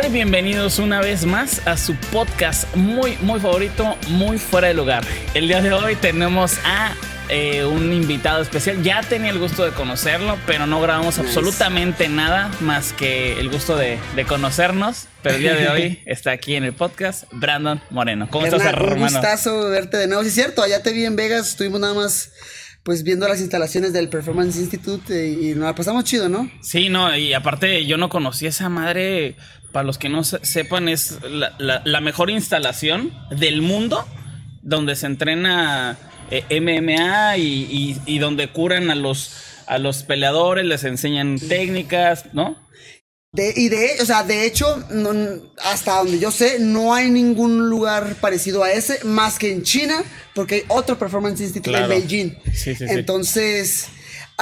Bienvenidos una vez más a su podcast muy, muy favorito, muy fuera de lugar. El día de hoy tenemos a eh, un invitado especial. Ya tenía el gusto de conocerlo, pero no grabamos absolutamente nada más que el gusto de, de conocernos. Pero el día de hoy está aquí en el podcast Brandon Moreno. ¿Cómo estás, hermano? Un gustazo verte de nuevo. Sí, es cierto, allá te vi en Vegas, estuvimos nada más pues viendo las instalaciones del Performance Institute eh, y, nos la pasamos chido, ¿no? Sí, no, y aparte yo no conocí esa madre, para los que no se- sepan, es la, la- la mejor instalación del mundo donde se entrena eh, MMA y, y- y donde curan a los, a los peleadores, les enseñan técnicas, ¿no? De, y de, o sea, de hecho, no- hasta donde yo sé, no hay ningún lugar parecido a ese, más que en China, porque hay otro Performance Institute Claro. en Beijing. Sí, sí, sí.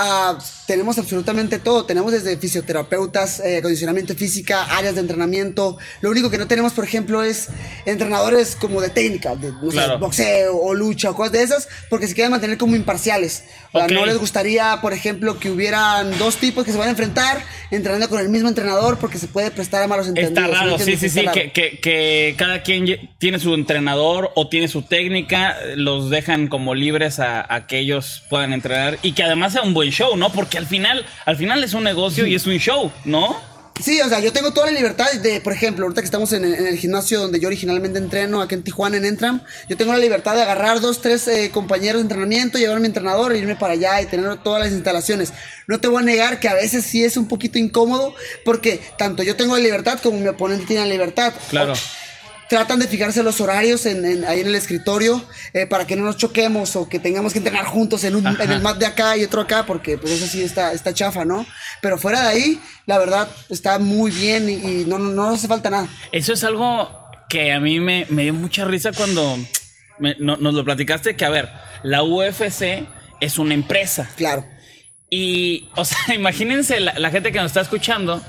Ah, tenemos absolutamente todo. Tenemos desde fisioterapeutas, eh, acondicionamiento física, áreas de entrenamiento. Lo único que no tenemos, por ejemplo, es entrenadores como de técnica, de no sé, Claro. boxeo o lucha o cosas de esas, porque se quieren mantener como imparciales. O sea, Ok. no les gustaría, por ejemplo, que hubieran dos tipos que se van a enfrentar entrenando con el mismo entrenador porque se puede prestar a malos entendidos. Está raro, ¿no sí, sí, sí, que, que, que cada quien tiene su entrenador o tiene su técnica, los dejan como libres a, a que ellos puedan entrenar y que además sea un buen show, ¿no? Porque al final, al final es un negocio y es un show, ¿no? Sí, o sea, yo tengo toda la libertad de, por ejemplo, ahorita que estamos en, en el gimnasio donde yo originalmente entreno, aquí en Tijuana, en Entram, yo tengo la libertad de agarrar dos, tres eh, compañeros de entrenamiento, llevar a mi entrenador, e irme para allá y tener todas las instalaciones. No te voy a negar que a veces sí es un poquito incómodo, porque tanto yo tengo la libertad como mi oponente tiene la libertad. Claro. Tratan de fijarse los horarios en, en- ahí en el escritorio eh, para que no nos choquemos o que tengamos que entrenar juntos en, un, en el mat de acá y otro acá, porque pues eso sí está, está chafa, ¿no? Pero fuera de ahí, la verdad, está muy bien y, y no, no, no hace falta nada. Eso es algo que a mí me, me dio mucha risa cuando me- no- nos lo platicaste, que a ver, la UFC es una empresa. Claro. Y, o sea, imagínense la, la gente que nos está escuchando,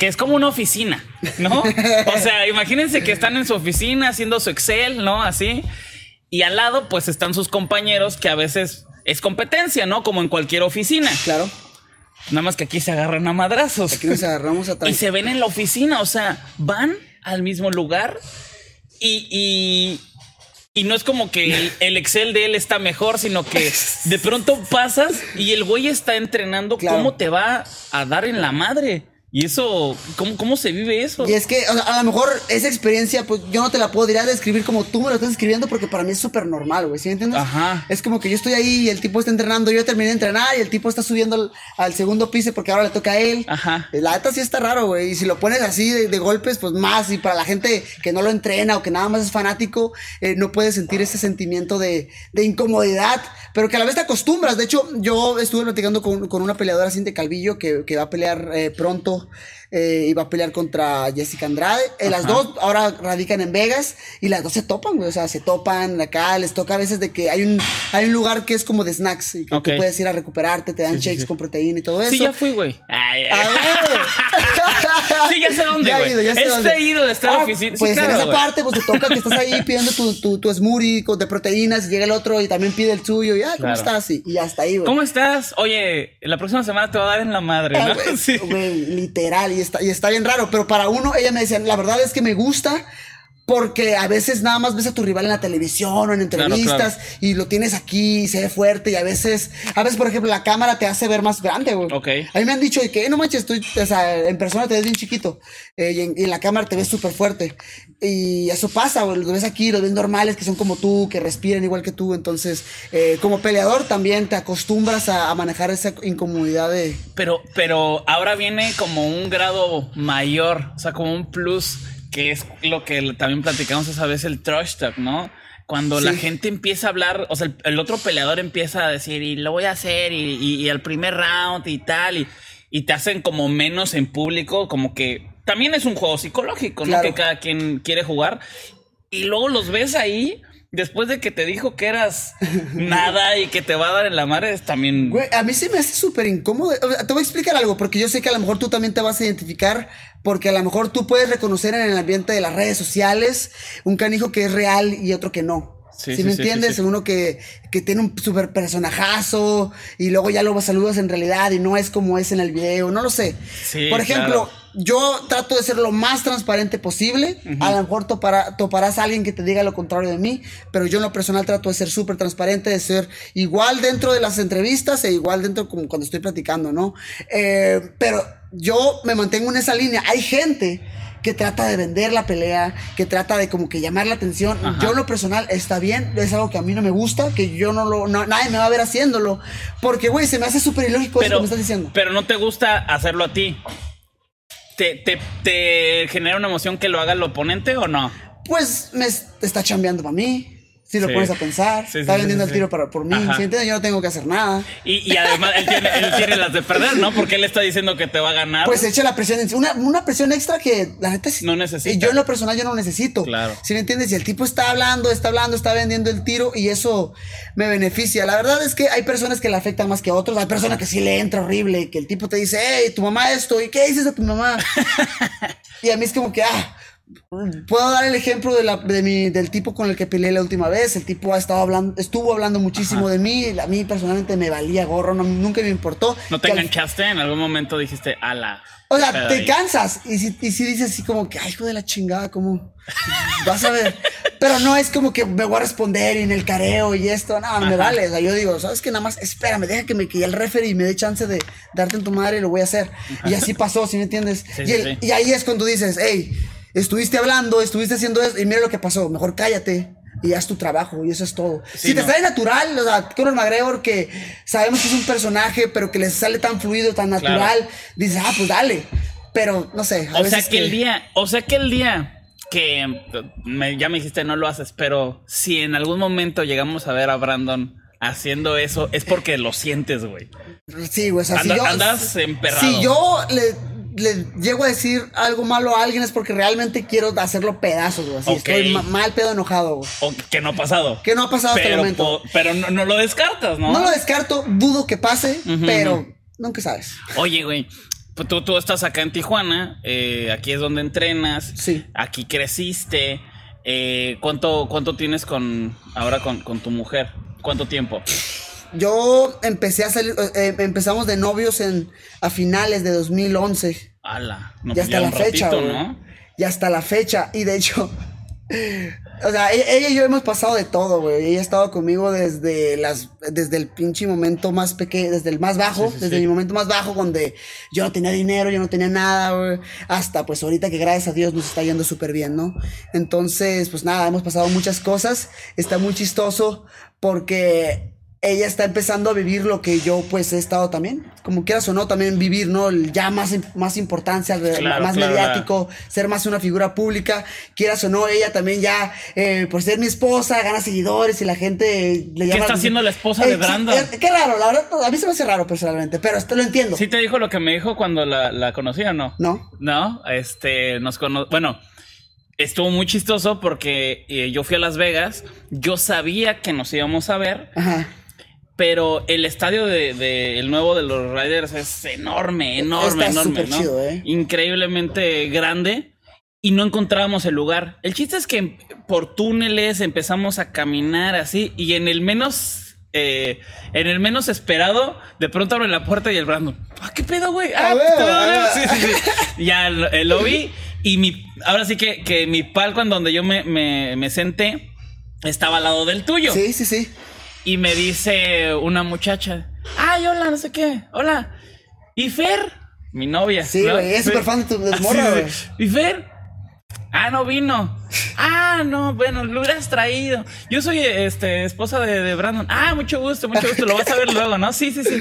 que es como una oficina, ¿no? O sea, imagínense que están en su oficina haciendo su Excel, ¿no? Así. Y al lado, pues están sus compañeros que a veces es competencia, ¿no? Como en cualquier oficina. Claro. Nada más que aquí se agarran a madrazos. Aquí nos agarramos atrás. Y se ven en la oficina, o sea, van al mismo lugar y, y, y no es como que el, el Excel de él está mejor, sino que de pronto pasas y el güey está entrenando Claro. cómo te va a dar en la madre. Y eso, ¿cómo, cómo se vive eso? Y es que o sea, a lo mejor esa experiencia, pues yo no te la podría describir como tú me lo estás escribiendo porque para mí es súper normal, güey, ¿sí me entiendes? Ajá. Es como que yo estoy ahí y el tipo está entrenando, yo terminé de entrenar y el tipo está subiendo al, al segundo piso porque ahora le toca a él. Ajá. La neta sí está raro, güey, y si lo pones así de, de golpes, pues más, y para la gente que no lo entrena o que nada más es fanático, eh, no puede sentir ese sentimiento de, de incomodidad, pero que a la vez te acostumbras. De hecho, yo estuve platicando con, con una peleadora Cintia Calvillo que, que va a pelear eh, pronto. Eh, va a pelear contra Jessica Andrade. Eh, las dos ahora radican en Vegas y las dos se topan, güey. O sea, se topan acá, les toca a veces de que hay un, hay un lugar que es como de snacks y que tú puedes ir a recuperarte, te dan Sí, sí, shakes sí. con proteína y todo eso. Sí, ya fui, güey. Ay, ay. Sí, ya sé dónde, Ya he güey. ido, ya sé Este dónde. he ido de estar Ah, oficina. Sí, Pues claro, en esa güey. parte, pues te toca que estás ahí pidiendo tu, tu, tu smoothie de proteínas y llega el otro y también pide el suyo. Y, ah, ¿cómo Claro. estás? Y, y hasta ahí, güey. ¿Cómo estás? Oye, la próxima semana te va a dar en la madre, Ah, ¿no? güey, Sí. güey, literal, y está, y está bien raro, pero para uno, ella me decía, la verdad es que me gusta porque a veces nada más ves a tu rival en la televisión o en entrevistas claro. y lo tienes aquí y se ve fuerte y a veces, a veces por ejemplo la cámara te hace ver más grande, güey. Ok. A mí me han dicho que, "Eh, no manches, estoy, o sea, en persona te ves bien chiquito eh, y, en, y en la cámara te ves súper fuerte. Y eso pasa, güey, los ves aquí, los ves normales que son como tú, que respiran igual que tú. Entonces, eh, como peleador también te acostumbras a, a manejar esa incomodidad de... Pero, pero ahora viene como un grado mayor, o sea, como un plus, que es lo que también platicamos esa vez, el trash talk, ¿no? Cuando la gente empieza a hablar, o sea, el, el otro peleador empieza a decir, y lo voy a hacer, y, y, y el primer round y tal, y, y te hacen como menos en público, como que también es un juego psicológico, ¿no? Que cada quien quiere jugar. Y luego los ves ahí, después de que te dijo que eras nada y que te va a dar en la madre, es también... Güey, a mí se me hace súper incómodo. O sea, te voy a explicar algo, porque yo sé que a lo mejor tú también te vas a identificar, porque a lo mejor tú puedes reconocer en el ambiente de las redes sociales un canijo que es real y otro que no. Sí, ¿Sí, sí, me sí, entiendes? sí, sí. Uno que, que tiene un super personajazo y luego ya lo saludas en realidad y no es como es en el video, no lo sé. Sí, Por ejemplo, claro. Yo trato de ser lo más transparente posible. A lo mejor topara- toparás a alguien que te diga lo contrario de mí, pero yo en lo personal trato de ser súper transparente, de ser igual dentro de las entrevistas e igual dentro como cuando estoy platicando, ¿no? Eh, pero yo me mantengo en esa línea. Hay gente que trata de vender la pelea, que trata de como que llamar la atención. Ajá. Yo en lo personal está bien, es algo que a mí no me gusta, que yo no lo, no- nadie me va a ver haciéndolo, porque güey, se me hace súper ilógico eso que me estás diciendo. pero no te gusta hacerlo a ti. ¿Te, te, genera una emoción que lo haga el oponente o no? Pues me es- está chambeando para mí. Si lo Sí. pones a pensar, Sí, sí, está vendiendo el tiro para, por mí. ¿sí entiendes? Yo no tengo que hacer nada. Y, y además él tiene, él tiene las de perder, ¿no? Porque él está diciendo que te va a ganar. Pues echa la presión, en- una, una presión extra que la neta No necesita. y Yo en lo personal yo no necesito. Claro. Si me entiendes? Y el tipo está hablando, está hablando, está vendiendo el tiro y eso me beneficia. La verdad es que hay personas que le afectan más que a otros. Hay personas que sí le entra horrible, que el tipo te dice, hey, tu mamá esto, ¿y qué dices de tu mamá? y a mí es como que, ah. Puedo dar el ejemplo de la, de mi, del tipo con el que peleé la última vez. El tipo ha estado hablando, estuvo hablando muchísimo de mí. A mí personalmente me valía gorro, no- nunca me importó. ¿No te Que al- enganchaste? En algún momento dijiste, ala. o sea, te ahí. cansas y si, y si dices así como que, ay, hijo de la chingada, como vas a ver. Pero no es como que me voy a responder y en el careo y esto, no, no me Ajá. vale. O sea, yo digo, sabes que nada más, espérame, deja que me que el referee me dé chance de darte en tu madre y lo voy a hacer. Y así pasó, ¿sí me entiendes? Sí, y, el- sí. y ahí es cuando dices, hey, estuviste hablando, estuviste haciendo eso y mira lo que pasó, mejor cállate. Y haz tu trabajo, y eso es todo. Sí, si te no. sale natural, o sea, Conor McGregor, que sabemos que es un personaje, pero que le sale tan fluido, tan Claro. natural, dices, ah, pues dale. Pero, no sé. a O sea que el día, o sea que el día que me- ya me dijiste no lo haces, pero si en algún momento llegamos a ver a Brandon haciendo eso, es porque lo sientes, güey. Sí, güey. O sea, si yo, andas emperrado. Si yo le, le llego a decir algo malo a alguien es porque realmente quiero hacerlo pedazos, güey. Así estoy ma- mal pedo enojado, güey. O que no ha pasado. Que no ha pasado hasta el pero, momento. pero no, no lo descartas, ¿no? No lo descarto, dudo que pase, pero nunca sabes. Oye, güey, pues tú, tú estás acá en Tijuana, eh, aquí es donde entrenas, Sí. aquí creciste. eh, ¿cuánto, ¿Cuánto tienes con ahora con, con tu mujer? ¿Cuánto tiempo? Yo empecé a salir, eh, empezamos de novios en a finales de 2011. Ala, no, y hasta la fecha, güey. ¿no? Y hasta la fecha. Y de hecho, o sea, e- ella y yo hemos pasado de todo, güey. Ella ha estado conmigo desde las, desde el pinche momento más pequeño, desde el más bajo, Sí, sí, desde sí. mi momento más bajo, donde yo no tenía dinero, yo no tenía nada, güey. Hasta pues ahorita que gracias a Dios nos está yendo súper bien, ¿no? Entonces, pues nada, hemos pasado muchas cosas. Está muy chistoso porque ella está empezando a vivir lo que yo pues he estado también, como quieras o no, también vivir, ¿no? Ya más, más importancia, Claro, más claro, mediático, ser más una figura pública, quieras o no, ella también ya, eh, por ser mi esposa, gana seguidores y la gente le llama... está haciendo la esposa de sí, Brandon? eh, qué raro, la verdad, a mí se me hace raro personalmente, pero esto lo entiendo. ¿Sí te dijo lo que me dijo cuando la, la conocí o no? ¿No? No, este, nos cono bueno, estuvo muy chistoso porque eh, yo fui a Las Vegas, yo sabía que nos íbamos a ver, Ajá. Pero el estadio de, de- el nuevo de los Riders es enorme, enorme, Está enorme, súper ¿no? chido, ¿eh? Increíblemente grande. Y no encontrábamos el lugar. El chiste es que por túneles empezamos a caminar así y en el menos eh, en el menos esperado, de pronto abre la puerta y el Brandon. Ah, qué pedo, güey. Ah, A ver, ¿todo a bien?" ver. Sí, sí, sí. Ya lo, eh, lo vi y mi ahora sí que, que mi palco en donde yo me, me, me senté estaba al lado del tuyo. Sí, sí, sí. Y me dice una muchacha, ay, hola, no sé qué, hola. ¿Y Fer? Mi novia. Sí, ¿no? es súper fan de tu- morra, güey. ¿Y Fer? Ah, no vino. Ah, no, bueno, lo hubieras traído. Yo soy este esposa de, de Brandon. Ah, mucho gusto, mucho gusto. Lo vas a ver luego, ¿no? Sí, sí, sí.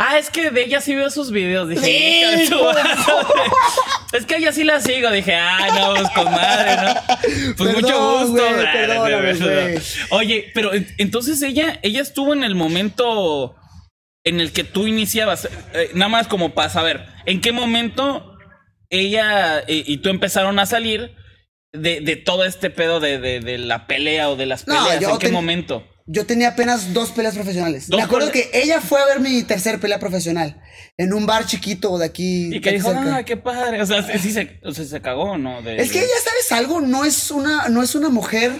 Ah, es que de ella sí veo sus videos. Dije, Sí, "Hija de tu hijo de madre". es que ella sí la sigo. Dije, ah, no, pues con madre, ¿no? Pues mucho gusto. no, no, no. Oye, pero en- entonces ella, ella estuvo en el momento en el que tú iniciabas, eh, nada más como para saber, ¿en qué momento ella eh, y tú empezaron a salir de, de todo este pedo de, de- de la pelea o de las No, peleas? ¿En qué ten- momento? Yo tenía apenas dos peleas profesionales. Dos Me acuerdo que ella fue a ver mi tercer pelea profesional en un bar chiquito de aquí. Y que dijo, cerca. ah, qué padre. O sea, sí se, o sea, se cagó, ¿no? De- Es que ella, ¿sabes algo? No es una, no es una mujer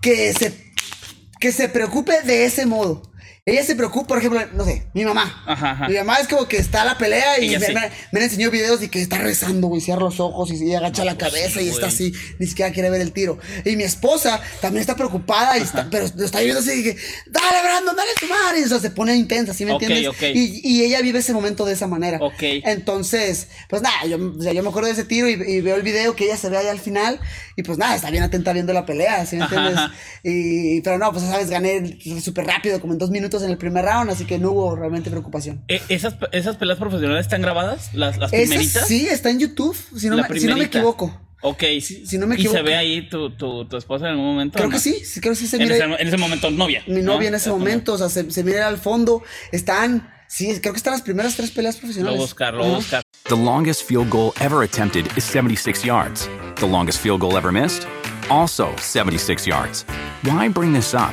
que se, que se preocupe de ese modo. Ella se preocupa, por ejemplo, no sé, mi mamá. Ajá, ajá. Mi mamá es como que está la pelea y me, sí. me- me enseñó videos y que está rezando, güey, cierra los ojos y, y agacha la pues cabeza sí, y está así, ni siquiera quiere ver el tiro. Y mi esposa también está preocupada, y está, pero lo está viendo así y dije, dale, Brandon, dale a tu madre. Y, o sea, se pone intensa, ¿sí me entiendes? Y, ella vive ese momento de esa manera. Ok. Entonces, pues nada, yo, o sea, yo me acuerdo de ese tiro y, veo el video que ella se ve ahí al final y pues nada, está bien atenta viendo la pelea, ¿sí me Ajá, entiendes? Y, pero no, pues sabes, gané súper rápido, como en dos minutos en el primer round, así que no hubo realmente preocupación. Eh, ¿Esas, ¿Esas peleas profesionales están grabadas? ¿Las, las primeritas? sí, está en YouTube, si no, me, si no me equivoco. Ok. si no me ¿Y se equivoco. ve ahí tu, tu, tu esposa en algún momento? Creo que sí, sí, creo que sí se En mira. ese, en ese momento, novia. mi ¿no? novia en ese Es como- momento, o sea, se, se mira al fondo, están, sí, creo que están las primeras tres peleas Lo profesionales. voy a buscar, lo voy a Ajá. buscar. The longest field goal ever attempted is 76 yards. The longest field goal ever missed? Also 76 yards. Why bring this up?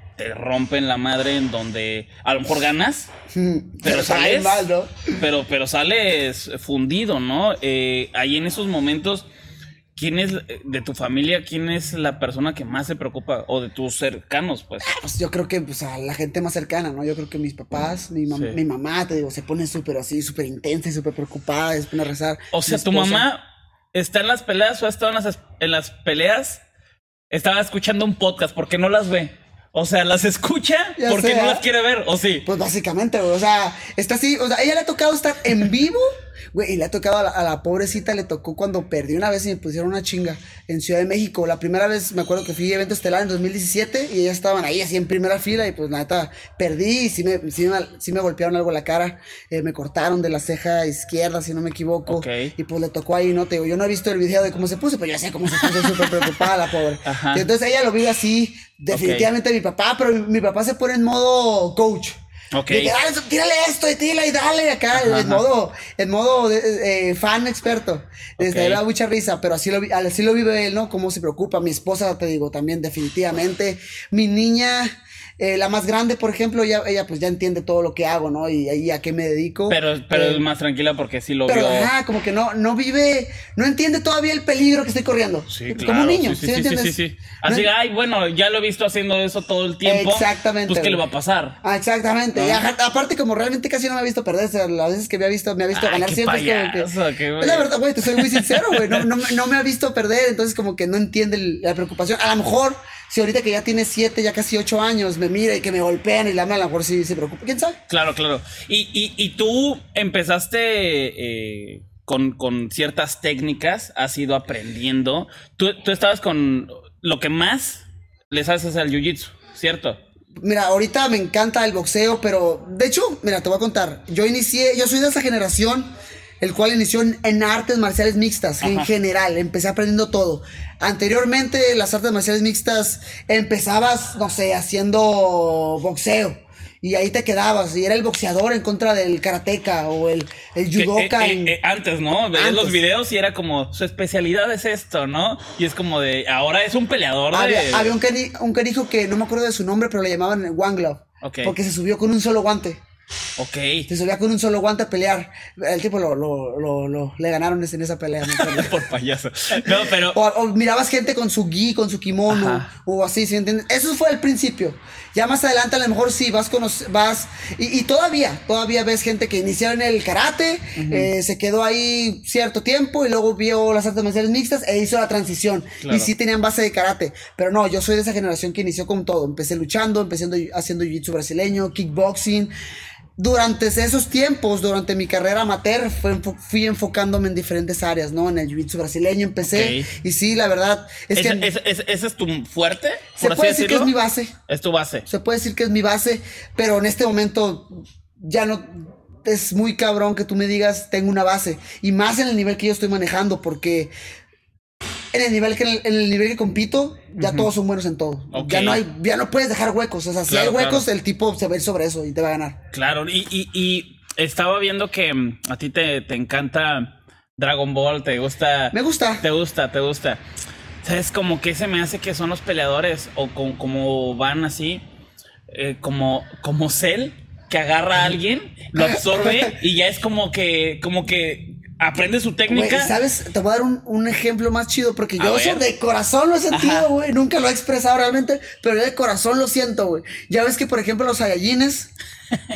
te rompen la madre, en donde a lo mejor ganas, pero sale sales, mal, ¿no? pero, pero sales fundido, ¿no? Eh, ahí en esos momentos, ¿quién es de tu familia, quién es la persona que más se preocupa? O de tus cercanos, pues. Pues yo creo que pues, a la gente más cercana, ¿no? Yo creo que mis papás, mi, mam- Sí. mi mamá, te digo, se pone súper así, súper intensa y súper preocupada, se pone a rezar. O sea, tu mamá está en las peleas o ha estado en las, en las peleas. Estaba escuchando un podcast porque no las ve. O sea, las escucha Ya porque sé, no ¿eh? las quiere ver, ¿o sí? Pues básicamente, güey, o sea, está así, o sea, ella le ha tocado estar en vivo, güey, y le ha tocado a la, a la pobrecita, le tocó cuando perdí una vez y me pusieron una chinga en Ciudad de México. La primera vez me acuerdo que fui a evento estelar en 2017 y ellas estaban ahí así en primera fila y pues neta, perdí y sí me, sí me, sí me golpearon algo la cara, eh, me cortaron de la ceja izquierda, si no me equivoco. Y pues le tocó ahí, ¿no? Te digo, yo no he visto el video de cómo se puso, pero yo sé cómo se puso súper preocupada la pobre. Ajá. Y entonces ella lo vive así, definitivamente mi papá, pero mi, mi papá se pone en modo coach. Ok. Que, dale, tírale esto y tírale y dale acá, Ajá, en ajá. modo, en modo de- eh, fan experto. Este, Ok. me da mucha risa, pero así lo, así lo vive él, ¿no? Cómo se preocupa. Mi esposa, te digo, también definitivamente. Mi niña, eh, la más grande, por ejemplo, ella, ella pues ya entiende todo lo que hago, ¿no? Y ahí a qué me dedico. Pero, pero Eh, es más tranquila porque sí lo pero, vio. ajá, como que no, no vive, no entiende todavía el peligro que estoy corriendo. Sí, claro. Como un niño, sí, ¿sí, sí, sí. Así, No- ay, bueno, ya lo he visto haciendo eso todo el tiempo. Exactamente, Pues, ¿qué le va a pasar? Ah, exactamente. Aparte, como realmente casi no me ha visto perder, o sea, las veces que me ha visto, me ha visto Ay, ganar siempre. es como que- payaso, qué güey. es la verdad, güey, te soy muy sincero, güey. No, no, me- no me ha visto perder, entonces como que no entiende la preocupación. A lo mejor, si ahorita que ya tiene siete, ya casi ocho años, me mira y que me golpean y la ama, a lo mejor sí se preocupa. ¿Quién sabe? Claro, claro. Y, y, y tú empezaste eh, con, con ciertas técnicas, has ido aprendiendo. Tú, tú estabas con lo que más les haces al jiu-jitsu, ¿cierto? Mira, ahorita me encanta el boxeo, pero de hecho, mira, te voy a contar. Yo inicié, yo soy de esa generación, el cual inició en, en artes marciales mixtas, en general. Empecé aprendiendo todo. Anteriormente, las artes marciales mixtas, empezabas, no sé, haciendo boxeo. Y ahí te quedabas, y era el boxeador en contra del karateca o el, el Que, judoka. eh, eh, eh, antes, ¿no? Veías los videos y era como, su especialidad es esto, ¿no? Y es como de, ahora es un peleador de... Había, había un, cani- un canijo que no me acuerdo de su nombre, pero le llamaban One Glove. Porque se subió con un solo guante. Ok. Se subía con un solo guante a pelear. El tipo lo, lo, lo, lo- le ganaron en esa pelea. acuerdo. Por payaso. No, pero... o, o mirabas gente con su gi, con su kimono, Ajá. o así, ¿sí entiendes? Eso fue al principio. Ya más adelante a lo mejor sí, vas con vas, y, y todavía, todavía ves gente que iniciaron el karate, eh, se quedó ahí cierto tiempo y luego vio las artes marciales mixtas e hizo la transición. Claro. Y sí tenían base de karate. Pero no, yo soy de esa generación que inició con todo. Empecé luchando, empecé haciendo jiu-jitsu brasileño, kickboxing. Durante esos tiempos, durante mi carrera amateur, fui enfocándome en diferentes áreas, ¿no? En el jiu-jitsu brasileño empecé. Y sí, la verdad es que. ¿Ese es tu fuerte? se puede decir que es mi base. Es tu base. Se puede decir que es mi base, pero en este momento ya no. Es muy cabrón que tú me digas, tengo una base. Y más en el nivel que yo estoy manejando, porque en el nivel que en el, nivel que compito, ya todos son buenos en todo. Ya no hay, ya no puedes dejar huecos. O sea, si hay huecos, el tipo se va a ir sobre eso y te va a ganar. Claro, y, y, estaba viendo que mm, a ti te, encanta Dragon Ball, te gusta. Me gusta. Te gusta, te gusta. ¿Sabes? Como que se me hace que son los peleadores, o como, van así, eh, como, como Cell, que agarra a alguien, lo absorbe y ya es como que, como que aprende su técnica. ¿Sabes? Te voy a dar un, ejemplo más chido porque yo de corazón lo he sentido, güey. Nunca lo he expresado realmente, pero yo de corazón lo siento, güey. Ya ves que, por ejemplo, los Saiyajines,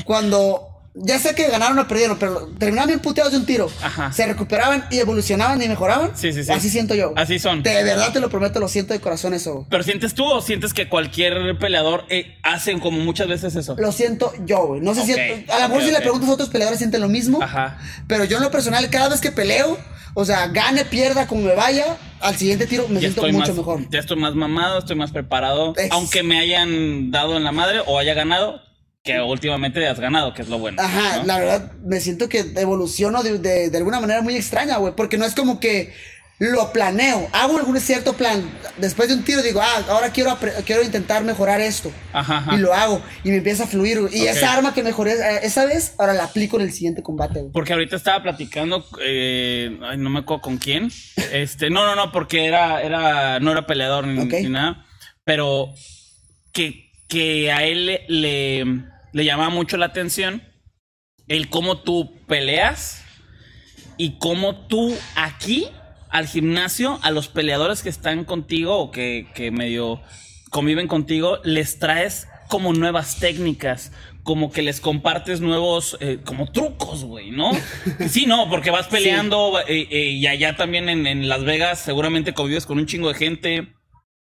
cuando ya sé que ganaron o perdieron, pero terminaban bien puteados de un tiro. Ajá. Se recuperaban y evolucionaban y mejoraban. Sí, sí, sí. Así siento yo. Así son. De verdad te lo prometo, lo siento de corazón eso. Pero sientes tú o sientes que cualquier peleador eh, hace como muchas veces eso? Lo siento yo, güey. No sé si. A lo mejor si le preguntas a otros peleadores sienten lo mismo. Ajá. Pero yo en lo personal, cada vez que peleo, o sea, gane, pierda, como me vaya, al siguiente tiro me siento mucho mejor. Ya estoy más mamado, estoy más preparado. Aunque me hayan dado en la madre o haya ganado, que últimamente has ganado, que es lo bueno. Ajá, la verdad, me siento que evoluciono de, de, alguna manera muy extraña, güey, porque no es como que lo planeo, hago algún cierto plan, después de un tiro digo, ah, ahora quiero, quiero intentar mejorar esto, ajá, y lo hago, y me empieza a fluir, y esa arma que mejoré eh, esa vez, ahora la aplico en el siguiente combate. Güey. Porque ahorita estaba platicando, eh, ay, no me acuerdo con quién, este, no, no, no, porque era, era, no era peleador ni, ni nada, pero que, que a él le le llama mucho la atención el cómo tú peleas y cómo tú aquí al gimnasio, a los peleadores que están contigo o que, medio conviven contigo, les traes como nuevas técnicas, como que les compartes nuevos, eh, como trucos, güey, ¿no? sí, no, porque vas peleando eh, eh, y allá también en, en, Las Vegas seguramente convives con un chingo de gente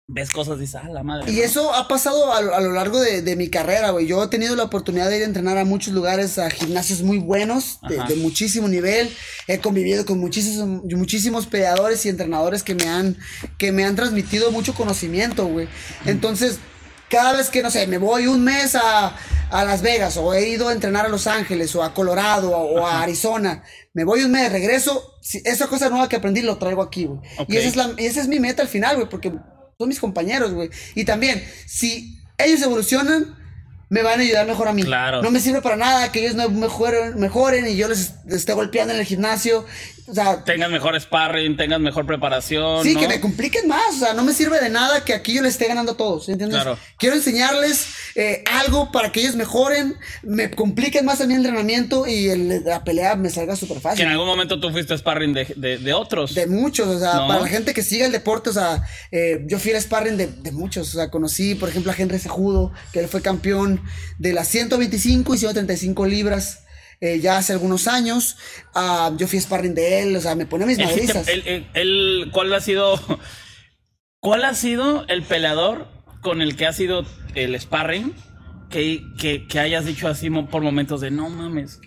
ves cosas y dices, ah, la madre. Y eso ha pasado a, lo largo de, mi carrera, güey. Yo he tenido la oportunidad de ir a entrenar a muchos lugares, a gimnasios muy buenos, de, muchísimo nivel. He convivido con muchísimos, muchísimos peleadores y entrenadores que me han, que me han transmitido mucho conocimiento, güey. Entonces, cada vez que, no sé, me voy un mes a, Las Vegas o he ido a entrenar a Los Ángeles o a Colorado o, a Arizona, me voy un mes, regreso, esa cosa nueva que aprendí lo traigo aquí, güey. Y, esa es la, y esa es mi meta al final, güey, porque son mis compañeros, güey. Y también, si ellos evolucionan, me van a ayudar mejor a mí. Claro. No me sirve para nada que ellos no mejoren, mejoren y yo les esté golpeando en el gimnasio o sea, tengas mejor sparring, tengas mejor preparación. Sí, que me compliquen más. O sea, no me sirve de nada que aquí yo les esté ganando a todos. ¿Entiendes? Claro. Quiero enseñarles eh, algo para que ellos mejoren, me compliquen más a mi entrenamiento y la pelea me salga súper fácil. Que en algún momento tú fuiste sparring de, otros. De muchos. O sea, para la gente que sigue el deporte, o sea, eh, yo fui al sparring de, muchos. O sea, conocí, por ejemplo, a Henry Sejudo, que él fue campeón de las 125 y 135 libras. Eh, ya hace algunos años. Ah, yo fui sparring de él, o sea, me pone mis madrizas. El, ¿Cuál ha sido cuál ha sido el peleador con el que ha sido el sparring que, que, hayas dicho así por momentos de no mames?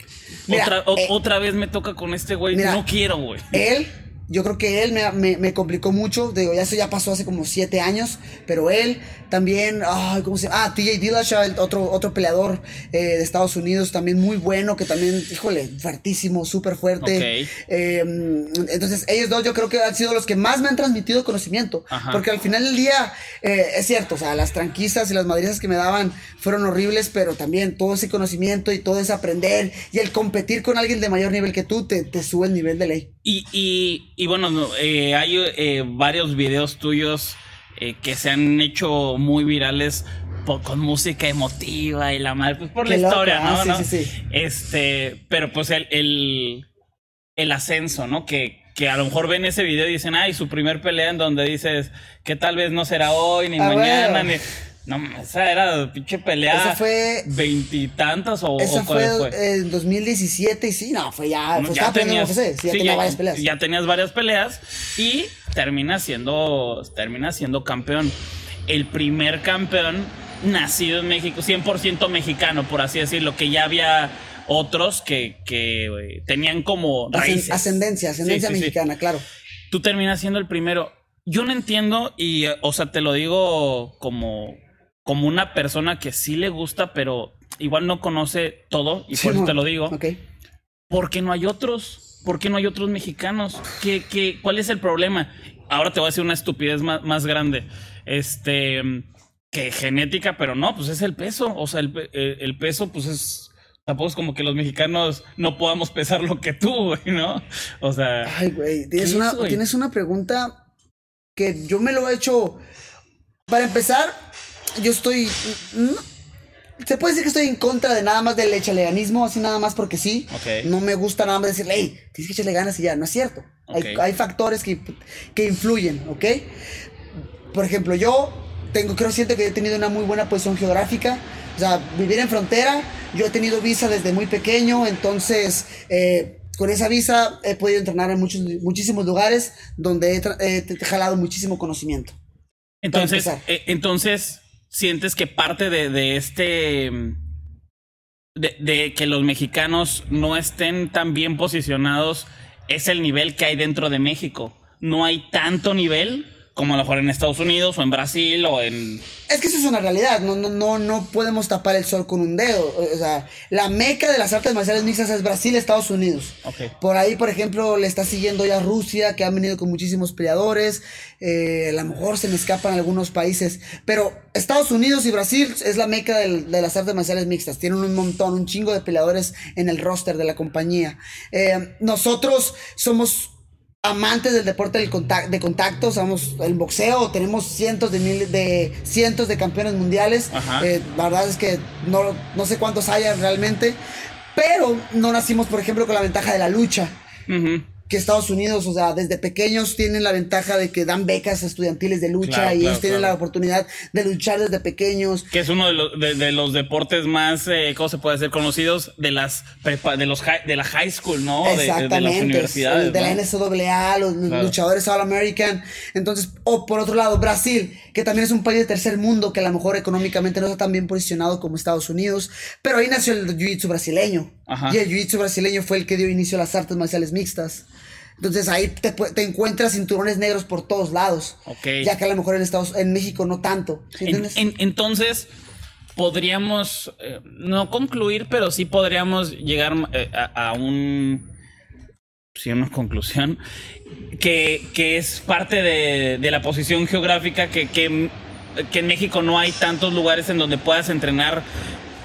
otra, eh, otra vez me toca con este güey, no quiero, güey. Él yo creo que él me, me, complicó mucho. Digo, ya eso ya pasó hace como siete años. Pero él también, ay, ¿cómo se llama? Ah, TJ Dillashaw, otro, otro peleador eh, de Estados Unidos, también muy bueno, que también, híjole, fuertísimo, súper fuerte. Em, entonces, ellos dos yo creo que han sido los que más me han transmitido conocimiento. Porque al final del día, eh, es cierto, o sea, las tranquistas y las madrizas que me daban fueron horribles, pero también todo ese conocimiento y todo ese aprender y el competir con alguien de mayor nivel que tú te, te sube el nivel de ley. Y, y y bueno, eh, hay eh, varios videos tuyos eh, que se han hecho muy virales con música emotiva y la madre, pues por la historia, ¿no? Ah, sí, Sí, sí. Este, pero pues el, el, el ascenso, ¿no? Que, que a lo mejor ven ese video y dicen, ay, su primer pelea en donde dices que tal vez no será hoy, ni ah, mañana, ni no, esa era pinche pelea. Esa fue. Veintitantas o. Esa fue, en 2017 y sí, no, fue ya. ya tenías, sí, ya varias peleas. Ya tenías varias peleas y termina siendo, termina siendo campeón. El primer campeón nacido en México, 100% mexicano, por así decirlo, que ya había otros que, que eh, tenían como raíces. Ascendencia, ascendencia mexicana, claro. Tú terminas siendo el primero. Yo no entiendo y, o sea, te lo digo como, como una persona que sí le gusta, pero igual no conoce todo y por eso te lo digo. Ok. ¿Por qué no hay otros? ¿Por qué no hay otros mexicanos? ¿Qué, qué, cuál es el problema? Ahora te voy a decir una estupidez más, más grande. Este, que genética, pero no, pues es el peso. O sea, el, el, peso, pues es. Tampoco es como que los mexicanos no podamos pesar lo que tú, güey, ¿no? O sea. Ay, güey. Tienes, una, tienes una pregunta que yo me lo he hecho. Para empezar, yo estoy. Se puede decir que estoy en contra de nada más del echaleganismo, así nada más porque sí. No me gusta nada más decirle, hey, tienes que echarle ganas y ya. No es cierto. Hay, hay, factores que, que influyen, ¿ok? Por ejemplo, yo tengo, creo, siento que he tenido una muy buena posición geográfica. O sea, vivir en frontera, yo he tenido visa desde muy pequeño, entonces eh, con esa visa he podido entrenar en muchos, muchísimos lugares donde he, jalado muchísimo conocimiento. Entonces, eh, entonces sientes que parte de, este... De, de, que los mexicanos no estén tan bien posicionados es el nivel que hay dentro de México. No hay tanto nivel como a lo mejor en Estados Unidos o en Brasil o en... Es que eso es una realidad, no, no, no, no podemos tapar el sol con un dedo. O sea, la meca de las artes marciales mixtas es Brasil, Estados Unidos. Por ahí, por ejemplo, le está siguiendo ya Rusia, que ha venido con muchísimos peleadores. Eh, a lo mejor se me escapan algunos países. Pero Estados Unidos y Brasil es la meca de las artes marciales mixtas. Tienen un montón, un chingo de peleadores en el roster de la compañía. Eh, nosotros somos amantes del deporte del contacto, de contacto, somos el boxeo, tenemos cientos de miles de cientos de campeones mundiales. Eh, la verdad es que no, no sé cuántos haya realmente, pero no nacimos, por ejemplo, con la ventaja de la lucha que Estados Unidos, o sea, desde pequeños tienen la ventaja de que dan becas estudiantiles de lucha y ellos tienen la oportunidad de luchar desde pequeños. Que es uno de los, de, los deportes más, eh, ¿cómo se puede decir? Conocidos de las de los de la high school, ¿no? Exactamente. De, las universidades. De la NCAA, los luchadores All American. Entonces, o por otro lado, Brasil, que también es un país de tercer mundo que a lo mejor económicamente no está tan bien posicionado como Estados Unidos, pero ahí nació el jiu-jitsu brasileño. Y el jiu-jitsu brasileño fue el que dio inicio a las artes marciales mixtas. Entonces ahí te, te, encuentras cinturones negros por todos lados. Ya que a lo mejor en Estados en México no tanto. entonces, podríamos eh, no concluir, pero sí podríamos llegar eh, a, un. Sí, una conclusión. Que, que es parte de, de, la posición geográfica que, que, que en México no hay tantos lugares en donde puedas entrenar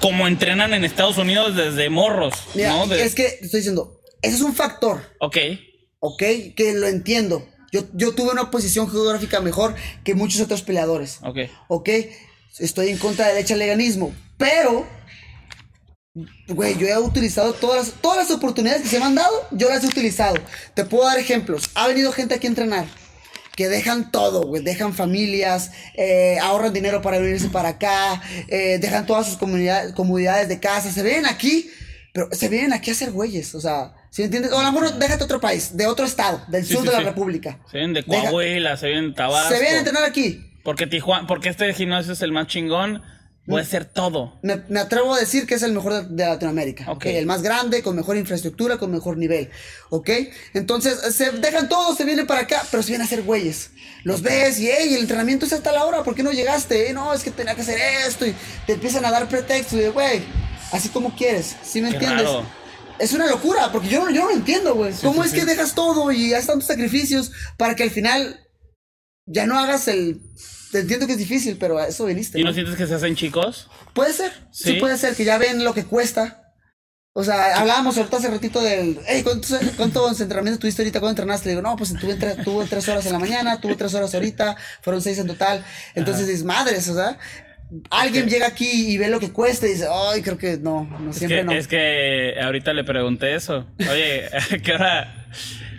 como entrenan en Estados Unidos desde morros. ¿no? Es que estoy diciendo, ese es un factor. Ok. Ok, que lo entiendo. Yo, yo tuve una posición geográfica mejor que muchos otros peleadores. Ok. Ok, estoy en contra del echaleganismo. Pero, güey, yo he utilizado todas las, todas las oportunidades que se me han dado, yo las he utilizado. Te puedo dar ejemplos. Ha venido gente aquí a entrenar que dejan todo, güey, dejan familias, eh, ahorran dinero para venirse para acá, eh, dejan todas sus comunidades, comunidades de casa, se vienen aquí, pero se vienen aquí a hacer güeyes, o sea, ¿sí entiendes? O a lo mejor déjate otro país, de otro estado, del sur de la República. Se vienen de Coahuila, se vienen de Tabasco. Se vienen a entrenar aquí. Porque Tijuana, porque este gimnasio es el más chingón Puede ser todo. Me, atrevo a decir que es el mejor de, Latinoamérica. Okay. El más grande, con mejor infraestructura, con mejor nivel. ¿Ok? Entonces, se dejan todos, se vienen para acá, pero se vienen a hacer güeyes. Los ves y, hey, el entrenamiento es hasta la hora, ¿por qué no llegaste? no, es que tenía que hacer esto. Y te empiezan a dar pretextos de, güey, así como quieres. ¿Sí me entiendes? Es una locura, porque yo, yo no lo entiendo, güey. ¿Cómo es que dejas todo y haces tantos sacrificios para que al final ya no hagas el entiendo que es difícil, pero a eso viniste. ¿Y no, sientes que se hacen chicos? Puede ser, ¿Sí? puede ser, que ya ven lo que cuesta. O sea, hablábamos ahorita hace ratito del, hey, ¿cuántos, ¿cuántos entrenamientos tuviste ahorita? ¿Cuándo entrenaste? Le digo, no, pues tuve, tres, tuve tres horas en la mañana, tuve tres horas ahorita, fueron seis en total. Entonces dices, madres, o sea, alguien llega aquí y ve lo que cuesta y dice, ay, creo que no, no siempre no. Es que ahorita le pregunté eso. Oye, ¿a qué hora,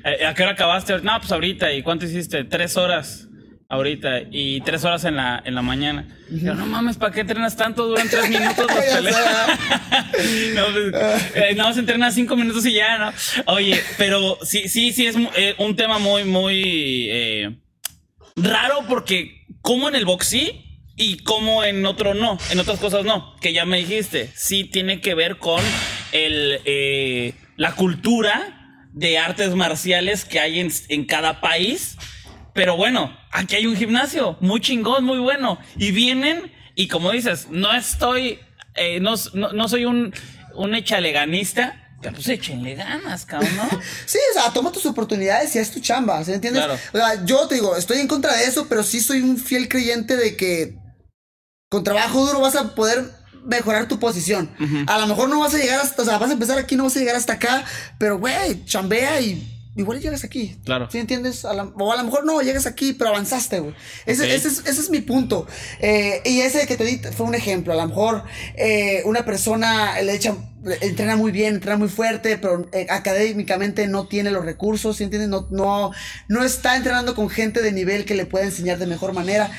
a qué hora acabaste? No, pues ahorita. ¿Y cuánto hiciste? Tres horas ahorita y tres horas en la, en la mañana. Yo, no mames, ¿para qué entrenas tanto? Duran tres minutos las peleas. no, pues, eh, nada más entrenas cinco minutos y ya, ¿no? Oye, pero sí, sí, sí es eh, un tema muy, muy eh, raro porque como en el boxí y como en otro no, en otras cosas no, que ya me dijiste, sí tiene que ver con el, eh, la cultura de artes marciales que hay en, en cada país. Pero bueno, aquí hay un gimnasio muy chingón, muy bueno. Y vienen, y como dices, no estoy, eh, no, no, no soy un, un echaleganista. Pues échenle ganas, cabrón, ¿no? Sí, o sea, toma tus oportunidades y es tu chamba, ¿se entiendes? Claro. O sea, yo te digo, estoy en contra de eso, pero sí soy un fiel creyente de que con trabajo duro vas a poder mejorar tu posición. A lo mejor no vas a llegar hasta, o sea, vas a empezar aquí, no vas a llegar hasta acá, pero güey, chambea y igual llegas aquí. Claro. ¿Sí entiendes? A la- o a lo mejor no, llegas aquí, pero avanzaste, güey. Ese, ese es, ese es mi punto. Eh, y ese que te di fue un ejemplo. A lo mejor eh, una persona le echa, entrena muy bien, entrena muy fuerte, pero eh, académicamente no tiene los recursos, ¿sí entiendes? No, no, no está entrenando con gente de nivel que le pueda enseñar de mejor manera.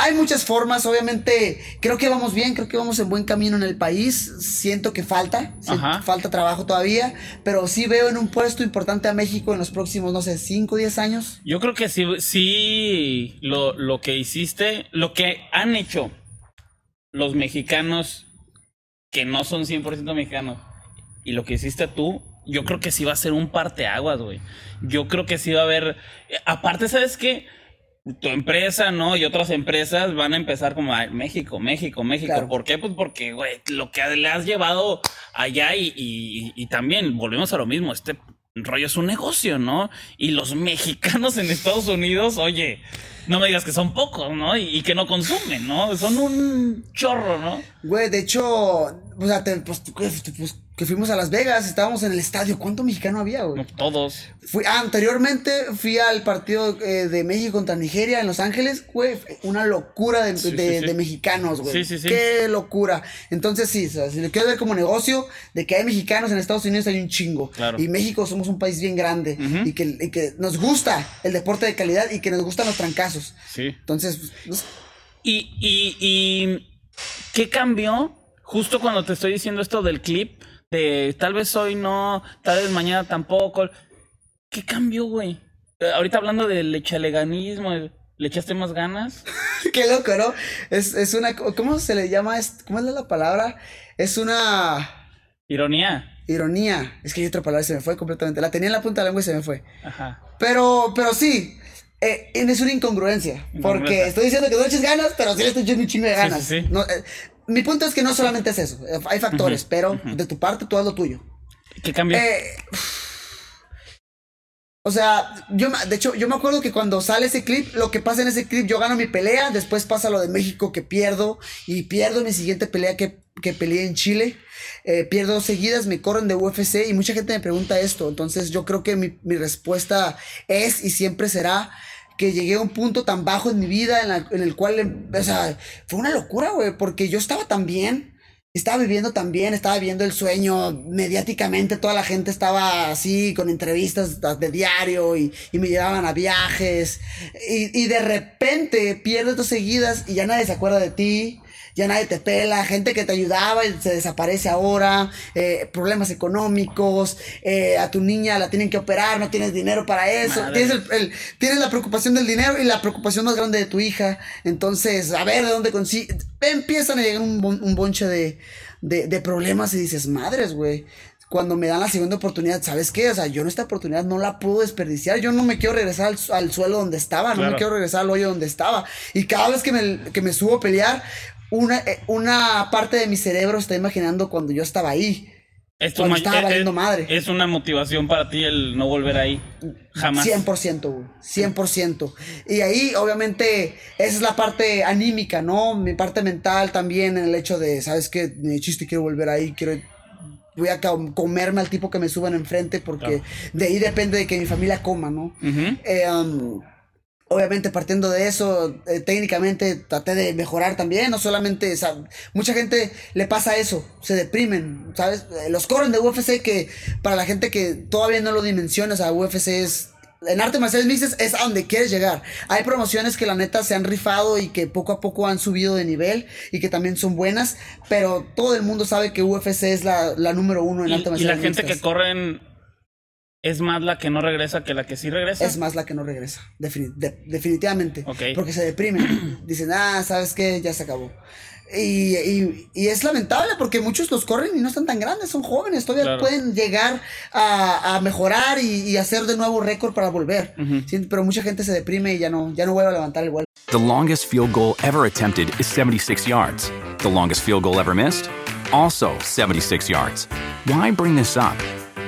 Hay muchas formas, obviamente, creo que vamos bien, creo que vamos en buen camino en el país. Siento que falta, siento falta trabajo todavía, pero sí veo en un puesto importante a México en los próximos, no sé, 5 o 10 años. Yo creo que sí, sí lo, lo que hiciste, lo que han hecho los mexicanos que no son 100% mexicanos y lo que hiciste tú, yo creo que sí va a ser un parteaguas, güey. Yo creo que sí va a haber... Aparte, ¿sabes qué? Tu empresa, ¿no? Y otras empresas van a empezar como a México, México, México. Claro. ¿Por qué? Pues porque, güey, lo que le has llevado allá y, y- y también volvemos a lo mismo. Este rollo es un negocio, ¿no? Y los mexicanos en Estados Unidos, oye, no me digas que son pocos, ¿no? Y, y que no consumen, ¿no? Son un chorro, ¿no? Güey, de hecho, o sea, te- pues, pues, pues, que fuimos a Las Vegas, estábamos en el estadio. ¿Cuánto mexicano había, güey? No todos. Fui, ah, anteriormente fui al partido eh, de México contra Nigeria en Los Ángeles, güey, una locura de, Sí, de- sí, sí. de mexicanos, güey. Sí, sí, sí. Qué locura. Entonces sí, o sea, si lo quieres ver como negocio, de que hay mexicanos en Estados Unidos hay un chingo. Claro. Y México somos un país bien grande y, que, y que nos gusta el deporte de calidad y que nos gustan los trancazos. Sí. Entonces, pues. Y, y, y ¿qué cambió? Justo cuando te estoy diciendo esto del clip, de tal vez hoy no, tal vez mañana tampoco. ¿Qué cambió, güey? Eh, Ahorita hablando del echaleganismo, ¿le echaste más ganas? qué loco, ¿no? Es, es una, ¿cómo se le llama? ¿Cómo es la palabra? Es una Ironía. ironía. Es que hay otra palabra, se me fue completamente. La tenía en la punta de la lengua y se me fue. Ajá. Pero, pero sí, eh, es una incongruencia. Porque estoy diciendo que no le eches ganas, pero sí le estoy echando un chingo de ganas. sí, sí. No, eh, mi punto es que no solamente es eso. eh, Hay factores, pero de tu parte tú haz lo tuyo. ¿Qué cambió? Eh, o sea, yo, de hecho, yo me acuerdo que cuando sale ese clip, lo que pasa en ese clip, yo gano mi pelea, después pasa lo de México que pierdo, y pierdo mi siguiente pelea que, que peleé en Chile. Eh, pierdo seguidas, me corren de UFC y mucha gente me pregunta esto. Entonces yo creo que mi, mi respuesta es y siempre será que llegué a un punto tan bajo en mi vida en, el cual, o sea, fue una locura, güey, porque yo estaba tan bien. Estaba viviendo también, estaba viviendo el sueño mediáticamente, toda la gente estaba así con entrevistas de diario y, me llevaban a viajes y, y de repente pierdes dos seguidas y ya nadie se acuerda de ti, ya nadie te pela, gente que te ayudaba y se desaparece ahora, eh, problemas económicos, eh, a tu niña la tienen que operar, no tienes dinero para eso, Madre. tienes, el- el- tienes la preocupación del dinero y la preocupación más grande de tu hija, entonces a ver de dónde consigues, empiezan a llegar un, bon- un bonche de, de, de problemas y dices, madres, güey. Cuando me dan la segunda oportunidad, ¿sabes qué? O sea, yo en esta oportunidad no la puedo desperdiciar. Yo no me quiero regresar al, su- al suelo donde estaba, no Claro. me quiero regresar al hoyo donde estaba. Y cada vez que me, que me subo a pelear, una, eh, una parte de mi cerebro está imaginando cuando yo estaba ahí. Es cuando estaba eh, valiendo eh, madre. Es una motivación para ti el no volver ahí. Jamás. 100%, güey. 100%. Y ahí, obviamente, esa es la parte anímica, ¿no? Mi parte mental también, en el hecho de, ¿sabes qué? Mi chiste, quiero volver ahí, quiero. Voy a co- comerme al tipo que me suban enfrente porque Claro. de ahí depende de que mi familia coma, ¿no? Eh, um, obviamente partiendo de eso, eh, técnicamente traté de mejorar también, no solamente, o sea, mucha gente le pasa eso, se deprimen, ¿sabes? Eh, Los corren de UFC que para la gente que todavía no lo dimensiona, o sea, UFC es... En arte marciales mixtas es a donde quieres llegar. Hay promociones que la neta se han rifado y que poco a poco han subido de nivel y que también son buenas, pero todo el mundo sabe que UFC es la, la número uno en Y, arte y marciales la gente que mixtas. corren es más la que no regresa que la que sí regresa. Es más la que no regresa, defini- de- definitivamente. Ok. Porque se deprimen. Dicen, ah, ¿sabes qué? Ya se acabó. Y, y- y es lamentable porque muchos los corren y no están tan grandes, son jóvenes, todavía Claro. pueden llegar a, a mejorar y, y hacer de nuevo récord para volver. Ujú. Sí, pero mucha gente se deprime y ya no, ya no vuelve a levantar el vuelo. The longest field goal ever attempted is 76 yards. The longest field goal ever missed? Also 76 yards. Why bring this up?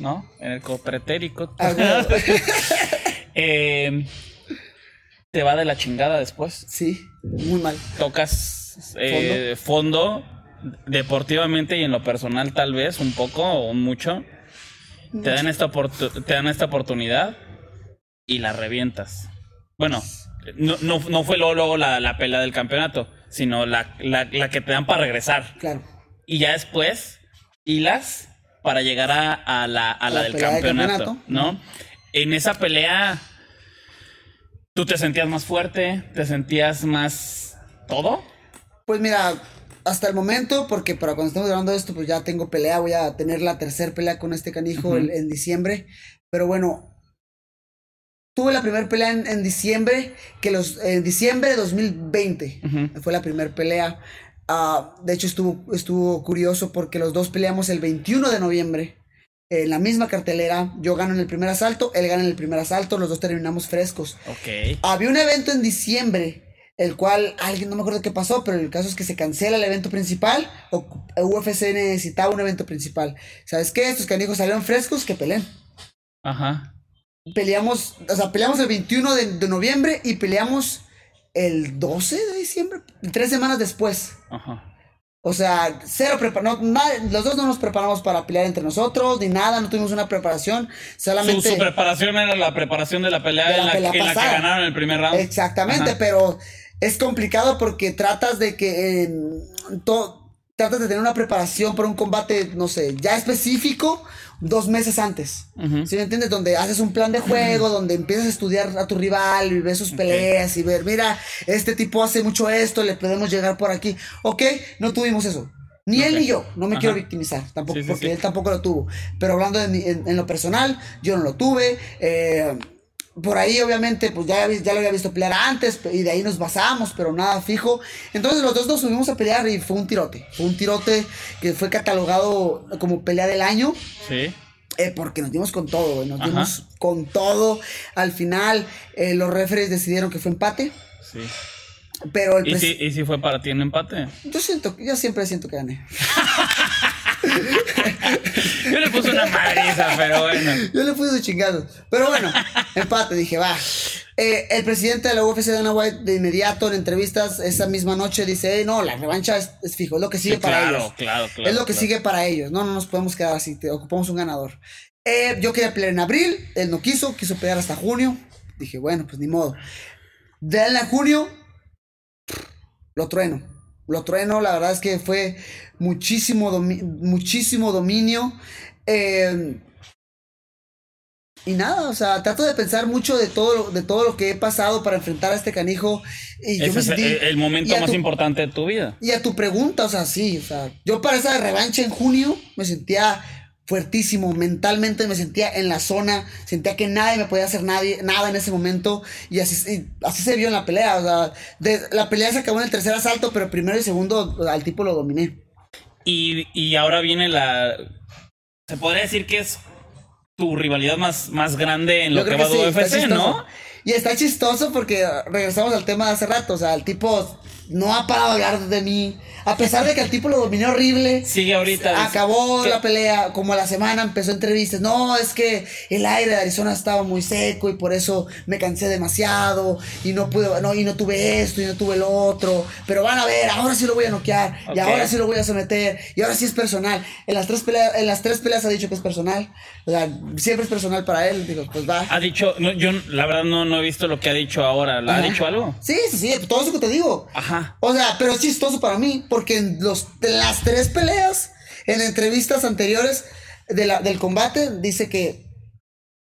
¿no? En el copretérico. Ah, bueno. Eh, te va de la chingada después. Sí, muy mal. Tocas eh, fondo. deportivamente y en lo personal tal vez un poco o mucho. Te dan esta, te dan esta oportunidad y la revientas. Bueno, no, no, no fue luego, luego la, la pelea del campeonato, sino la, la, la que te dan para regresar. Claro. Y ya después, hilas para llegar a, a la, a la la del campeonato, campeonato. ¿no? En esa pelea, ¿tú te sentías más fuerte? ¿Te sentías más todo? Pues mira, hasta el momento, porque para cuando estemos grabando esto, pues ya tengo pelea, voy a tener la tercera pelea con este canijo el- en diciembre. Pero bueno, tuve la primera pelea en, en diciembre, que los, en diciembre de 2020 Ujú. fue la primera pelea. Ah, de hecho, estuvo, estuvo curioso porque los dos peleamos el 21 de noviembre. En la misma cartelera, yo gano en el primer asalto, él gana en el primer asalto, los dos terminamos frescos. Ok. Había un evento en diciembre, el cual alguien no me acuerdo qué pasó, pero el caso es que se cancela el evento principal. O UFC necesitaba un evento principal. ¿Sabes qué? Estos canijos salieron frescos que peleen. Ajá. Peleamos, o sea, peleamos el 21 de, de noviembre y peleamos el 12 de diciembre, tres semanas después. Ajá. O sea, cero preparación. los dos no nos preparamos para pelear entre nosotros, ni nada, no tuvimos una preparación. Su, Solamente. su preparación era la preparación de la pelea, De la en, la, pelea en la que ganaron el primer round. Exactamente, Ajá. pero es complicado porque tratas de que eh, tratas de tener una preparación para un combate, no sé, ya específico dos meses antes. ¿Sí me entiendes? Donde haces un plan de juego, donde empiezas a estudiar a tu rival y ves sus peleas y ver, mira, este tipo hace mucho esto, le podemos llegar por aquí. Ok, no tuvimos eso. Ni él ni yo, no me Ajá. quiero victimizar, tampoco, Sí, sí, porque sí. él tampoco lo tuvo. Pero hablando de mi- en, en lo personal, yo no lo tuve. eh, por ahí, obviamente, pues ya, ya lo había visto pelear antes y de ahí nos basamos, pero nada fijo. Entonces los dos nos subimos a pelear y fue un tirote. Fue un tirote que fue catalogado como pelea del año. Sí. Eh, porque nos dimos con todo, güey, nos Ajá. dimos con todo. Al final, eh, los referees decidieron que fue empate, Sí. pero el ¿Y si, ¿Y si fue para ti un empate? yo siento, yo siempre siento que gané. Yo le puse una madriza, pero bueno. Yo le puse de chingados. Pero bueno, empate, dije, va. Eh, el presidente de la UFC, Dana White, de inmediato en entrevistas esa misma noche dice, "Eh, no, la revancha es, es fijo, es lo que sigue Sí, para claro, ellos. claro, claro, es lo que claro. sigue para ellos. No, no nos podemos quedar así, te, ocupamos un ganador. Eh, yo quería pelear en abril, él no quiso, quiso pelear hasta junio. Dije, bueno, pues ni modo. De él a junio, lo trueno. Lo trueno, la verdad es que fue muchísimo, domi- muchísimo dominio. Eh, y nada, o sea, trato de pensar mucho de todo, lo- de todo lo que he pasado para enfrentar a este canijo. Y yo Ese me es sentí. el, momento más tu- importante de tu vida. Y a tu pregunta, o sea, sí, o sea, yo para esa revancha en junio me sentía fuertísimo, mentalmente me sentía en la zona, sentía que nadie me podía hacer nadie, nada en ese momento y así, y así se vio en la pelea, o sea, de- la pelea se acabó en el tercer asalto, pero primero y segundo al tipo lo dominé. Y, y ahora viene la. Se podría decir que es tu rivalidad más, más grande en lo que creo va sí, UFC. ¿no? Y está chistoso porque regresamos al tema de hace rato, o sea, el tipo no ha parado de hablar de mí, a pesar de que el tipo lo dominé horrible. Sigue ahorita. Acabó ¿Qué? la pelea, como a la semana empezó entrevistas. No, es que el aire de Arizona estaba muy seco y por eso me cansé demasiado y no pude, no, y no tuve esto y no tuve lo otro. Pero van a ver, ahora sí lo voy a noquear y ahora sí lo voy a someter y ahora sí es personal. En las tres peleas, en las tres peleas ha dicho que es personal. O sea, siempre es personal para él. Digo, pues va. Ha dicho. no, yo la verdad no, no he visto lo que ha dicho ahora. ¿La ¿Ha dicho algo? Sí, sí, sí, todo eso que te digo. Ajá. O sea, pero es chistoso para mí, porque en los, las tres peleas, En entrevistas anteriores del combate dice que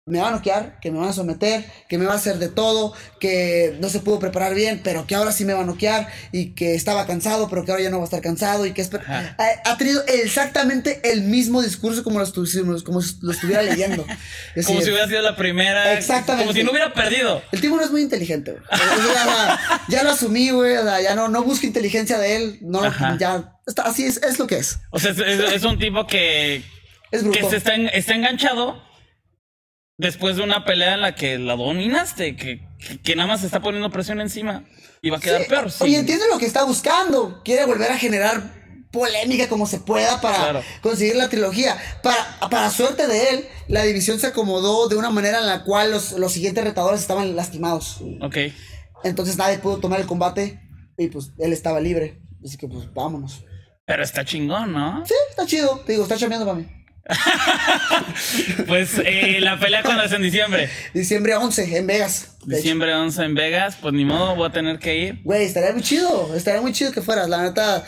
me va a noquear, que me van a someter, que me va a hacer de todo, que no se pudo preparar bien, pero que ahora sí me va a noquear y que estaba cansado, pero que ahora ya no va a estar cansado y que es... Ha, ha tenido exactamente el mismo discurso como lo, como lo estuviera leyendo. Es Como decir, si hubiera sido la primera. Exactamente. Como si no hubiera perdido. el tipo no es muy inteligente, güey. Ya, ya lo asumí, güey. O sea, ya no, no busco inteligencia de él. No, Ajá. ya. Está, así es, es lo que es. O sea, es, es- un tipo que, Es que bruto. se está, en- está enganchado después de una pelea en la que la dominaste, que, que, que nada más se está poniendo presión encima y va a quedar Sí, peor. sí. Oye, entiende lo que está buscando. Quiere volver a generar polémica como se pueda para Claro. conseguir la trilogía. Para, para suerte de él, la división se acomodó de una manera en la cual los, los siguientes retadores estaban lastimados. Ok. Entonces nadie pudo tomar el combate y pues él estaba libre. Así que pues vámonos. Pero está chingón, ¿no? Sí, está chido. Te digo, está chambeando para mí. Pues eh, la pelea cuando es en diciembre. Diciembre 11 en Vegas. de hecho. Diciembre 11 en Vegas, pues ni modo, voy a tener que ir. Güey, estaría muy chido. Estaría muy chido que fueras. La neta,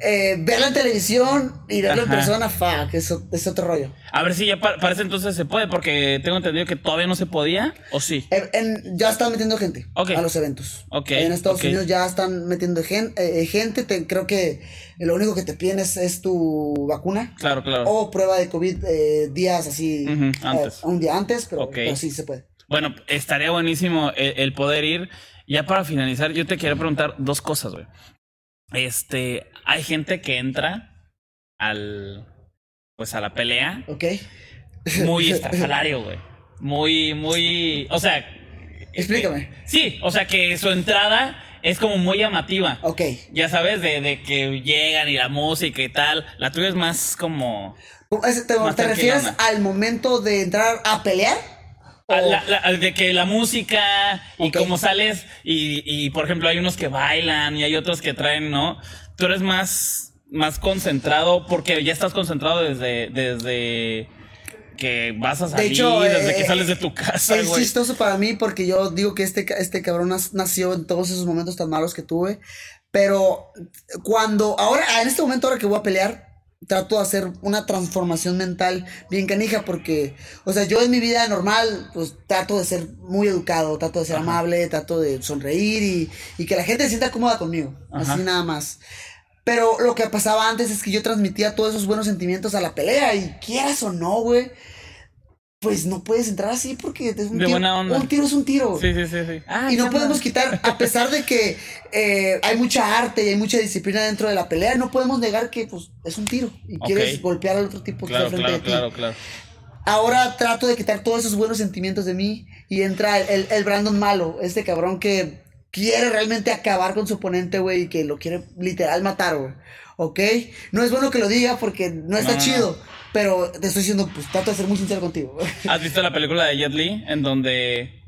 eh, verlo en televisión y verlo en persona, fuck, eso es otro rollo. A ver si ya pa- para ese entonces se puede, porque tengo entendido que todavía no se podía, ¿o sí? En- en- ya están metiendo gente a los eventos. En Estados. Unidos ya están metiendo gen- eh, gente. Te- creo que lo único que te piden es, es tu vacuna. Claro, claro. O prueba de COVID eh, días así. Eh, antes. un día antes, pero sí se puede. Bueno, estaría buenísimo el, el poder ir. Ya para finalizar, yo te quiero preguntar dos cosas, güey. Este, hay gente que entra al, pues a la pelea ¿Ok? muy estrafalario, güey. Muy, muy, o sea. Explícame. Sí, o sea que su entrada es como muy llamativa. Ok. Ya sabes, de, de que llegan y la música y tal. La tuya es más como... ¿Te, refieres al momento de entrar a pelear? O- la- la- al de que la música y Ok. como sales y, y, por ejemplo hay unos que bailan y hay otros que traen, ¿no? Tú eres más, más concentrado porque ya estás concentrado desde, desde que vas a salir, hecho, desde eh, que sales de tu casa, Es güey. chistoso para mí porque yo digo que este, este cabrón nació en todos esos momentos tan malos que tuve. Pero cuando, ahora, en este momento, ahora que voy a pelear, trato de hacer una transformación mental bien canija porque, o sea, yo en mi vida normal, pues trato de ser muy educado, trato de ser amable, trato de sonreír y, y que la gente se sienta cómoda conmigo. Ajá. Así nada más. Pero lo que pasaba antes es que yo transmitía todos esos buenos sentimientos a la pelea y quieras o no, güey. Pues no puedes entrar así porque es un De tiro. buena onda. Un tiro es un tiro. Sí, sí, sí, sí. Ah, y no ¿qué podemos quitar, a pesar de que eh, hay mucha arte y hay mucha disciplina dentro de la pelea, no podemos negar que pues, es un tiro y quieres golpear al otro tipo que Claro, está frente claro, de ti. claro, claro. Ahora trato de quitar todos esos buenos sentimientos de mí y entra el, el- el Brandon malo, este cabrón que quiere realmente acabar con su oponente, güey, y que lo quiere literal matar, güey. ¿Ok? No es bueno que lo diga porque no está No, no. Pero te estoy diciendo, pues trato de ser muy sincero contigo. ¿Has visto la película de Jet Li en donde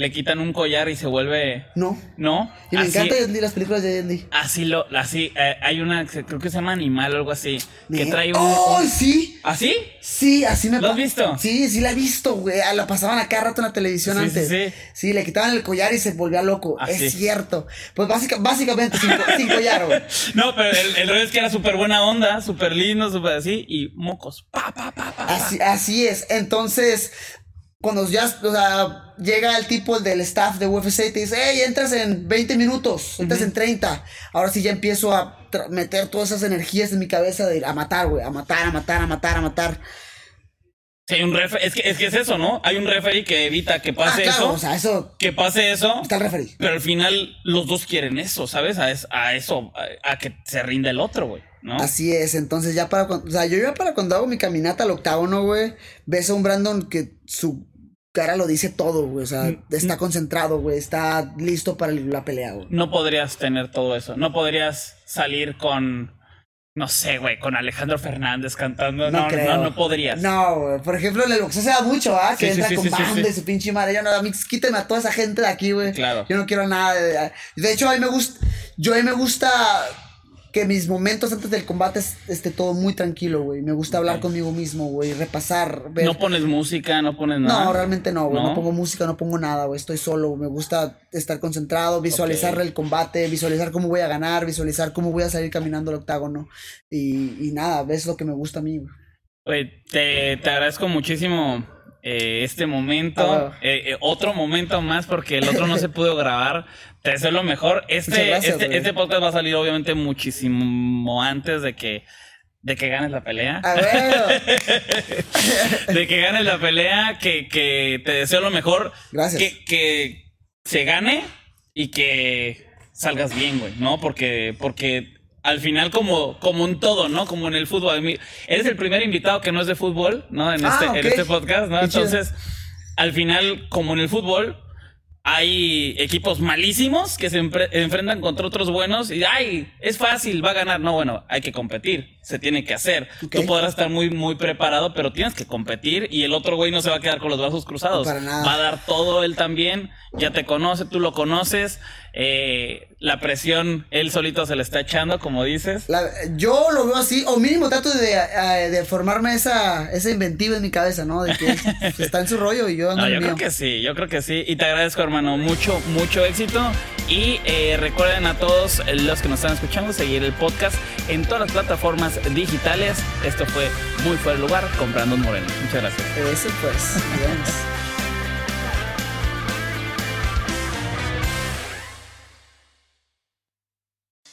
le quitan un collar y se vuelve... No. ¿No? Y me Así- encanta las películas de Li. Así lo, así, eh, hay una, que creo que se llama Animal o algo así, que trae un... ¡Oh, un- sí! ¿Así? Sí, así me ¿Lo has visto? Sí, sí la he visto, güey. Ah, La pasaban a cada rato en la televisión Sí, antes. sí, sí. le quitaban el collar y se volvía loco. Así. Es cierto. Pues básica- básicamente sin, co- sin collar, güey. No, pero el, el rollo es que era súper buena onda, súper lindo, súper así, y mocos. Pa, pa, pa, pa, pa. Así, así es. Entonces, cuando ya o sea, llega el tipo el del staff de UFC y te dice, hey, entras en 20 minutos, entras en 30. Ahora sí ya empiezo a meter todas esas energías en mi cabeza de ir a matar, güey, a matar, a matar, a matar, a matar. Sí, hay un referee, es que, es que es eso, ¿no? Hay un referee que evita que Ah, pase claro, eso, o sea, eso que pase eso, está el referee. pero al final los dos quieren eso, ¿sabes? A, es- a eso, a, a que se rinda el otro, güey, ¿no? Así es, entonces ya para cuando, o sea, yo ya para cuando hago mi caminata al octágono, güey, ves a un Brandon que su cara lo dice todo, güey, o sea, Mm, está concentrado, güey, está listo para la pelea, güey. No podrías tener todo eso, no podrías salir con, no sé, güey, con Alejandro Fernández cantando, no, no, creo. no, podrías. No, güey, por ejemplo, en el boxeo se da mucho, ¿ah? Que Sí, entra sí, con sí, sí, banda sí. y su pinche madre, yo no, a mí quíteme a toda esa gente de aquí, güey. Claro. Yo no quiero nada de... De hecho, a mí me gusta, yo a mí me gusta que mis momentos antes del combate esté todo muy tranquilo, güey. Me gusta hablar conmigo mismo, güey, repasar. No pones música, no pones nada. No, realmente no, güey. ¿No? pongo música, no pongo nada, güey. Estoy solo. Me gusta estar concentrado, visualizar el combate, visualizar cómo voy a ganar, visualizar cómo voy a salir caminando al octágono. Y, y nada, ves lo que me gusta a mí, güey. Güey, te, te agradezco muchísimo eh, este momento, ah. eh, eh, otro momento más porque el otro no se pudo grabar. Te deseo lo mejor. Este, este, este, podcast va a salir obviamente muchísimo antes de que de que ganes la pelea. A ver. de que ganes la pelea, que, que te deseo lo mejor. Gracias. Que, que se gane y que salgas bien, güey, ¿no? Porque, porque al final como, como un todo, ¿no? Como en el fútbol. Eres el primer invitado que no es de fútbol, ¿no? En, este, ah, en este podcast, ¿no? Entonces, al final, como en el fútbol, hay equipos malísimos que se enfrentan contra otros buenos y ay, es fácil, va a ganar. No, bueno, hay que competir, se tiene que hacer. Tú podrás estar muy, muy preparado, pero tienes que competir y el otro güey no se va a quedar con los brazos cruzados. Va a dar todo él también, ya te conoce, tú lo conoces. Eh, la presión él solito se le está echando, como dices. yo lo veo así, o mínimo trato de, eh, de formarme esa, esa inventiva en mi cabeza, ¿no? De que está en su rollo y yo ando Yo creo que sí, yo creo que sí. Y te agradezco, hermano, mucho, mucho éxito. Y eh, recuerden a todos los que nos están escuchando seguir el podcast en todas las plataformas digitales. Esto fue muy fuera de lugar con Brandon Moreno. Muchas gracias. Eso pues.